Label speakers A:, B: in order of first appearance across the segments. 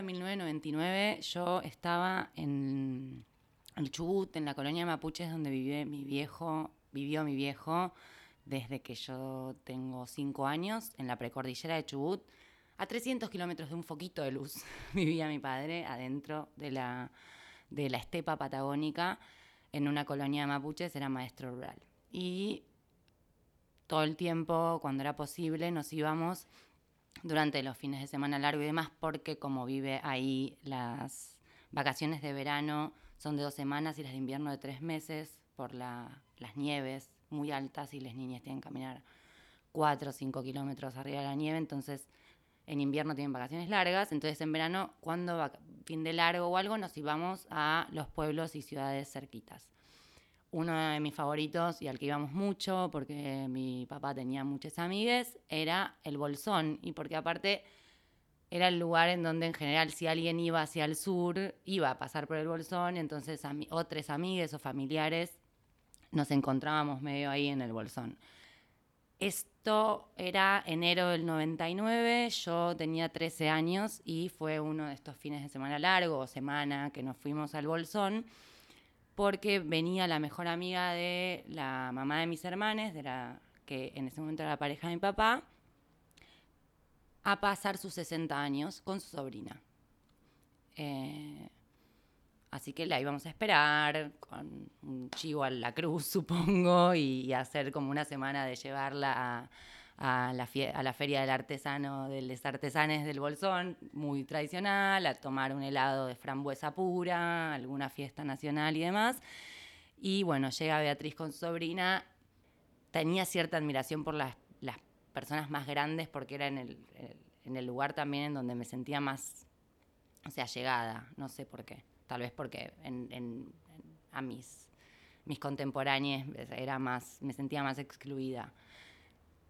A: de 1999 yo estaba en el Chubut, en la colonia de Mapuches, donde vivió mi viejo, vivió mi viejo desde que yo tengo cinco años, en la precordillera de Chubut. A 300 kilómetros de un foquito de luz vivía mi padre adentro de la, de la estepa patagónica en una colonia de mapuches, era maestro rural. Y todo el tiempo, cuando era posible, nos íbamos durante los fines de semana largo y demás, porque como vive ahí, las vacaciones de verano son de dos semanas y las de invierno de tres meses por las nieves muy altas y las niñas tienen que caminar cuatro o cinco kilómetros arriba de la nieve, entonces en invierno tienen vacaciones largas, entonces en verano, cuando fin de largo o algo, nos íbamos a los pueblos y ciudades cerquitas. Uno de mis favoritos y al que íbamos mucho, porque mi papá tenía muchas amigas, era el Bolsón, y porque aparte era el lugar en donde en general si alguien iba hacia el sur, iba a pasar por el Bolsón, entonces otras amigas o familiares nos encontrábamos medio ahí en el Bolsón. Esto era enero del 99, yo tenía 13 años y fue uno de estos fines de semana largo o semana que nos fuimos al Bolsón porque venía la mejor amiga de la mamá de mis hermanos, de la que en ese momento era la pareja de mi papá, a pasar sus 60 años con su sobrina. Eh, Así que la íbamos a esperar con un chivo a la cruz, supongo, y, hacer como una semana de llevarla a, la, a la, feria del artesano, de los artesanes del Bolsón, muy tradicional, a tomar un helado de frambuesa pura, alguna fiesta nacional y demás. Y bueno, llega Beatriz con su sobrina. Tenía cierta admiración por las, las personas más grandes porque era en el, en el lugar también en donde me sentía más, o sea, llegada, no sé por qué tal vez porque en, a mis, mis contemporáneos era más, me sentía más excluida.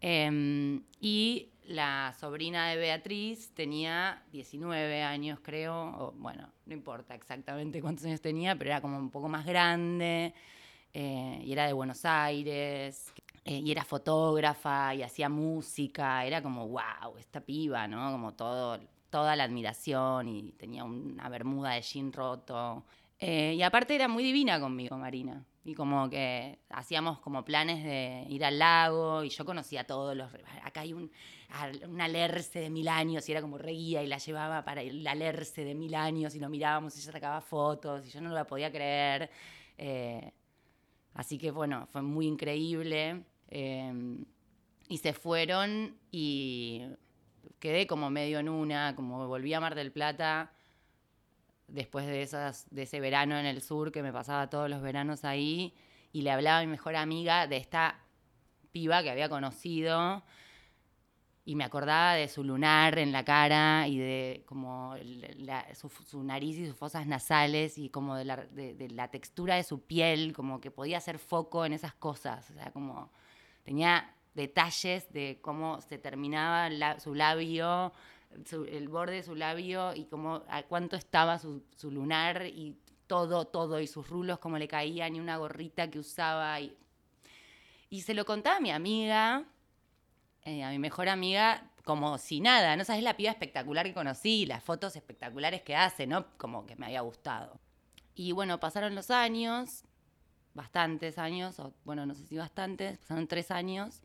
A: Em, y la sobrina de Beatriz tenía 19 años, creo, o, bueno, no importa exactamente cuántos años tenía, pero era como un poco más grande, eh, y era de Buenos Aires, eh, y era fotógrafa, y hacía música, era como, wow, esta piba, ¿no? Como todo, toda la admiración y tenía una bermuda de jean roto. Eh, y aparte era muy divina conmigo, Marina. Y como que hacíamos como planes de ir al lago y yo conocía todos los... Acá hay un, un alerce de mil años y era como reguía y la llevaba para el alerce de mil años y lo mirábamos y ella sacaba fotos y yo no lo podía creer. Eh, así que bueno, fue muy increíble. Eh, y se fueron y quedé como medio en una, como volví a Mar del Plata después de, ese verano en el sur que me pasaba todos los veranos ahí y le hablaba a mi mejor amiga de esta piba que había conocido y me acordaba de su lunar en la cara y de como su, nariz y sus fosas nasales y como de la, de la, textura de su piel, como que podía hacer foco en esas cosas, o sea, como tenía detalles de cómo se terminaba su labio, el borde de su labio y cómo, a cuánto estaba su, lunar y todo, todo, y sus rulos, cómo le caían, y una gorrita que usaba. Y, y se lo contaba a mi amiga, eh, a mi mejor amiga, como si nada, ¿no sabes la piba espectacular que conocí, las fotos espectaculares que hace, ¿no? Como que me había gustado. Y bueno, pasaron los años, bastantes años, o bueno, no sé si bastantes, pasaron tres años.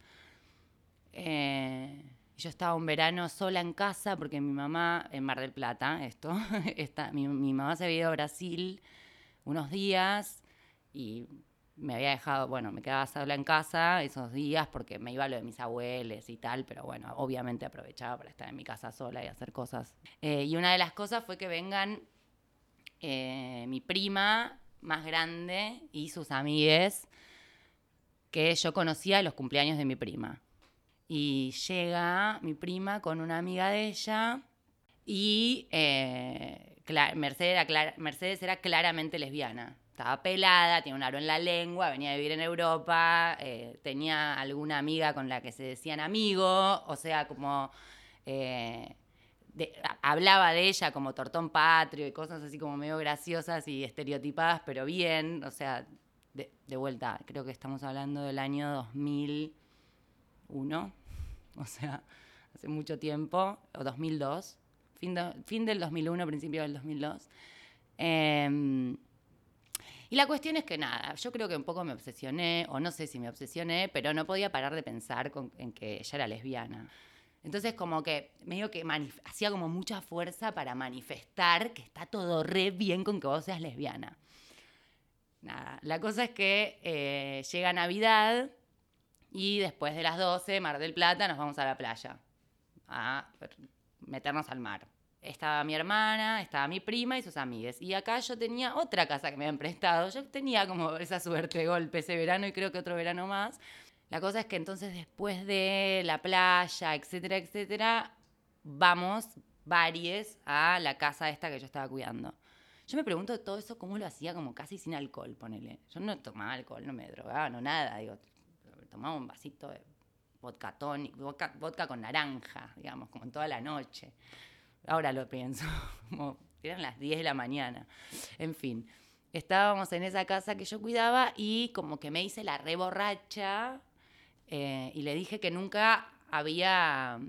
A: Eh, yo estaba un verano sola en casa porque mi mamá, en Mar del Plata, esto, está, mi, mamá se había ido a Brasil unos días y me había dejado, bueno, me quedaba sola en casa esos días porque me iba a lo de mis abuelos y tal, pero bueno, obviamente aprovechaba para estar en mi casa sola y hacer cosas. Eh, y una de las cosas fue que vengan eh, mi prima más grande y sus amigues que yo conocía los cumpleaños de mi prima. Y llega mi prima con una amiga de ella y eh, Mercedes, era Mercedes era claramente lesbiana. Estaba pelada, tenía un aro en la lengua, venía a vivir en Europa, eh, tenía alguna amiga con la que se decían amigo, o sea, como eh, hablaba de ella como tortón patrio y cosas así como medio graciosas y estereotipadas, pero bien, o sea, de, de vuelta, creo que estamos hablando del año 2000 uno, o sea, hace mucho tiempo, o 2002, fin, fin del 2001, principio del 2002. Em, y la cuestión es que nada, yo creo que un poco me obsesioné, o no sé si me obsesioné, pero no podía parar de pensar en que ella era lesbiana. Entonces como que medio que hacía como mucha fuerza para manifestar que está todo re bien con que vos seas lesbiana. Nada, la cosa es que eh, llega Navidad y después de las 12, Mar del Plata, nos vamos a la playa a meternos al mar. Estaba mi hermana, estaba mi prima y sus amigas. Y acá yo tenía otra casa que me habían prestado. Yo tenía como esa suerte de golpe ese verano y creo que otro verano más. La cosa es que entonces después de la playa, etcétera, etcétera, vamos varios a la casa esta que yo estaba cuidando. Yo me pregunto todo eso cómo lo hacía como casi sin alcohol, ponele. Yo no tomaba alcohol, no me drogaba, no nada. Digo, tomaba un vasito de vodka vodka, con naranja, digamos, como toda la noche. Ahora lo pienso, como eran las 10 de la mañana. En fin, estábamos en esa casa que yo cuidaba y como que me hice la reborracha eh, y le dije que nunca había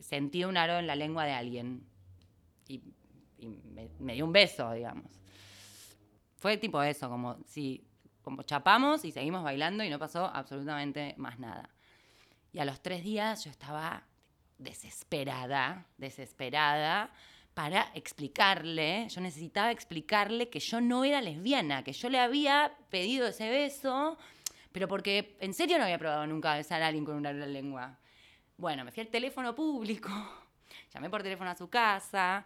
A: sentido un aro en la lengua de alguien. Y, me, me, dio un beso, digamos. Fue tipo eso, como si como chapamos y seguimos bailando y no pasó absolutamente más nada. Y a los tres días yo estaba desesperada, desesperada, para explicarle, yo necesitaba explicarle que yo no era lesbiana, que yo le había pedido ese beso, pero porque en serio no había probado nunca besar a alguien con una lengua. Bueno, me fui al teléfono público, llamé por teléfono a su casa,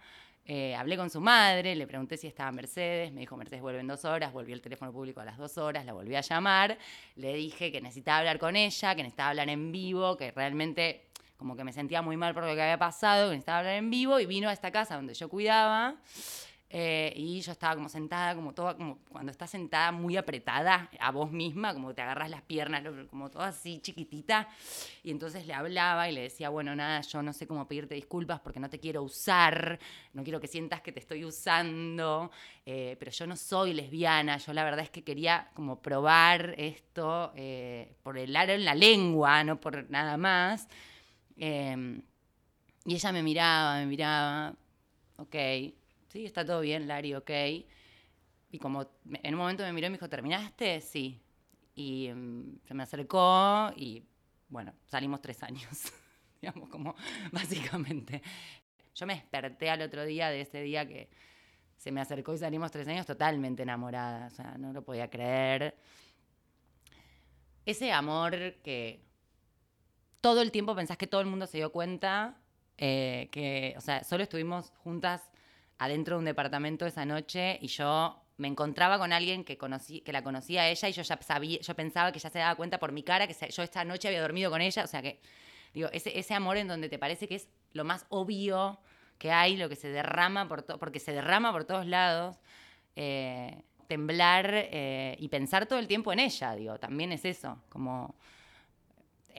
A: eh, hablé con su madre, le pregunté si estaba Mercedes, me dijo Mercedes vuelve en dos horas, volvió el teléfono público a las dos horas, la volví a llamar, le dije que necesitaba hablar con ella, que necesitaba hablar en vivo, que realmente como que me sentía muy mal por lo que había pasado, que necesitaba hablar en vivo y vino a esta casa donde yo cuidaba. Eh, y yo estaba como sentada, como toda, como cuando estás sentada muy apretada a vos misma, como te agarras las piernas, como toda así chiquitita. Y entonces le hablaba y le decía, bueno, nada, yo no sé cómo pedirte disculpas porque no te quiero usar, no quiero que sientas que te estoy usando, eh, pero yo no soy lesbiana, yo la verdad es que quería como probar esto eh, por el aro en la lengua, no por nada más. Em, y ella me miraba, me miraba, ok sí, está todo bien, Lari, ok. Y como en un momento me miró y me dijo, ¿terminaste? Sí. Y mm, se me acercó y bueno, salimos tres años, digamos, como básicamente. Yo me desperté al otro día de ese día que se me acercó y salimos tres años totalmente enamorada, o sea, no lo podía creer. Ese amor que todo el tiempo pensás que todo el mundo se dio cuenta, eh, que, o sea, solo estuvimos juntas adentro de un departamento esa noche y yo me encontraba con alguien que, conocí, que la conocía a ella y yo ya sabía, yo pensaba que ya se daba cuenta por mi cara que yo esta noche había dormido con ella, o sea que, digo, ese, ese amor en donde te parece que es lo más obvio que hay, lo que se derrama por todo, porque se derrama por todos lados, eh, temblar eh, y pensar todo el tiempo en ella, digo, también es eso, como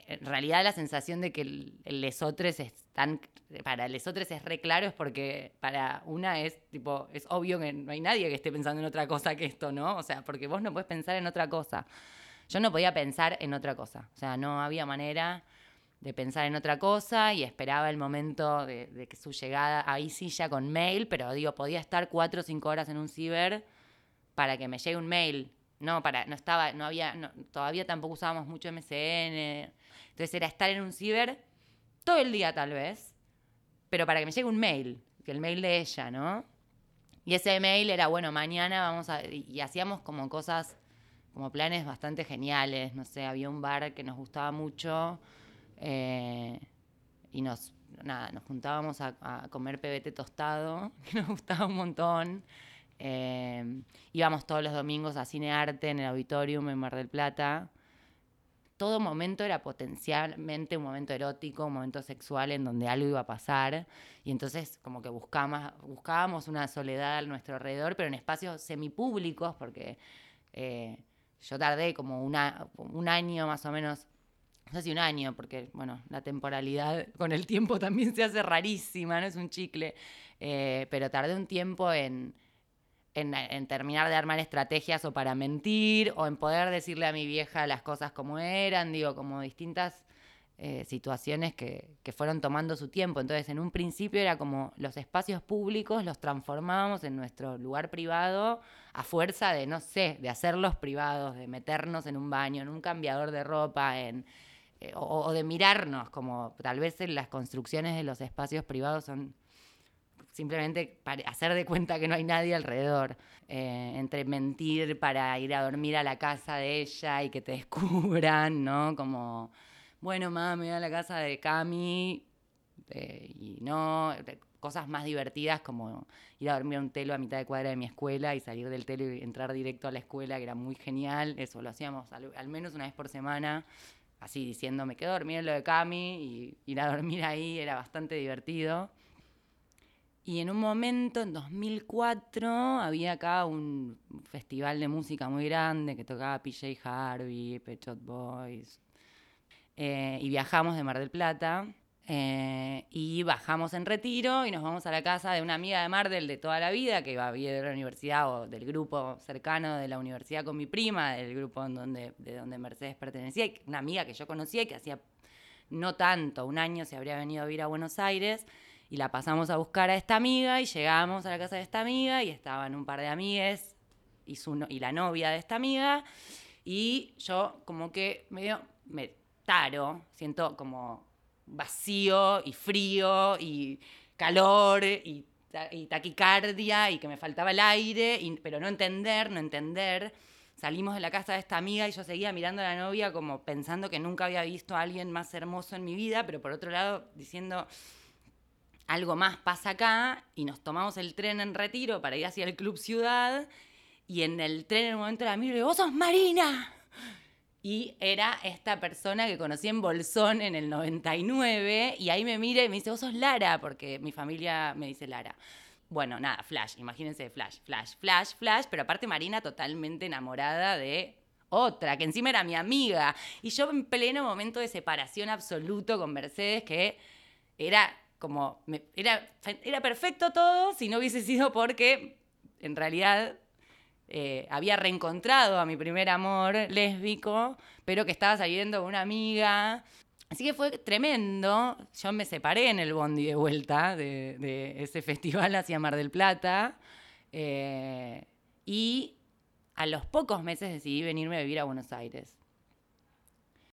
A: en realidad la sensación de que el, el lesotres es tan, para lesotres es re claro es porque para una es tipo, es obvio que no hay nadie que esté pensando en otra cosa que esto, ¿no? O sea, porque vos no puedes pensar en otra cosa. Yo no podía pensar en otra cosa, o sea, no había manera de pensar en otra cosa y esperaba el momento de, que su llegada, ahí sí ya con mail, pero digo, podía estar cuatro o cinco horas en un ciber para que me llegue un mail. No, para, no estaba, no había, todavía tampoco usábamos mucho MCN, entonces era estar en un ciber todo el día tal vez, pero para que me llegue un mail, que el mail de ella, ¿no? Y ese mail era, bueno, mañana vamos a... Y hacíamos como cosas, como planes bastante geniales, no sé, había un bar que nos gustaba mucho eh, y nos, nada, nos juntábamos a, comer pebete tostado, que nos gustaba un montón. Eh, íbamos todos los domingos a Cine Arte en el auditorium en Mar del Plata todo momento era potencialmente un momento erótico, un momento sexual en donde algo iba a pasar. Y entonces como que buscábamos, buscábamos una soledad a nuestro alrededor, pero en espacios semipúblicos, porque eh, yo tardé como un año más o menos, no sé si un año, porque bueno, la temporalidad con el tiempo también se hace rarísima, no es un chicle, eh, pero tardé un tiempo en en, terminar de armar estrategias o para mentir, o en poder decirle a mi vieja las cosas como eran, digo, como distintas eh, situaciones que, que, fueron tomando su tiempo. Entonces, en un principio era como los espacios públicos los transformábamos en nuestro lugar privado a fuerza de, no sé, de hacerlos privados, de meternos en un baño, en un cambiador de ropa, en, eh, o, de mirarnos, como tal vez en las construcciones de los espacios privados son simplemente hacer de cuenta que no hay nadie alrededor, eh, entre mentir para ir a dormir a la casa de ella y que te descubran, ¿no? Como bueno, mamá, me voy a la casa de Cami, eh, y no, cosas más divertidas como ir a dormir a un telo a mitad de cuadra de mi escuela y salir del telo y entrar directo a la escuela, que era muy genial, eso lo hacíamos al, menos una vez por semana, así diciendo, me quedo a dormir en lo de Cami y ir a dormir ahí era bastante divertido. Y en un momento, en 2004, había acá un festival de música muy grande que tocaba PJ Harvey, Pet Boys, eh, y viajamos de Mar del Plata. Eh, y bajamos en retiro y nos vamos a la casa de una amiga de Mar del de toda la vida que iba a vivir de la universidad o del grupo cercano de la universidad con mi prima, del grupo en donde, de donde Mercedes pertenecía, una amiga que yo conocía y que hacía no tanto, un año se habría venido a vivir a Buenos Aires y la pasamos a buscar a esta amiga y llegamos a la casa de esta amiga y estaban un par de amigues y, su y la novia de esta amiga y yo como que medio me siento como vacío y frío y calor y, taquicardia y que me faltaba el aire, pero no entender, no entender. Salimos de la casa de esta amiga y yo seguía mirando a la novia como pensando que nunca había visto a alguien más hermoso en mi vida, pero por otro lado diciendo, algo más pasa acá y nos tomamos el tren en retiro para ir hacia el Club Ciudad y en el tren en un momento la miro y digo, vos sos Marina. Y era esta persona que conocí en Bolsón en el 99 y ahí me mira y me dice, vos sos Lara, porque mi familia me dice Lara. Bueno, nada, Flash, imagínense Flash, Flash, Flash, Flash, pero aparte Marina totalmente enamorada de otra, que encima era mi amiga. Y yo en pleno momento de separación absoluto con Mercedes, que era como, era, era perfecto todo si no hubiese sido porque en realidad eh, había reencontrado a mi primer amor lésbico, pero que estaba saliendo con una amiga. Así que fue tremendo. Yo me separé en el bondi de vuelta de, ese festival hacia Mar del Plata. Eh, y a los pocos meses decidí venirme a vivir a Buenos Aires.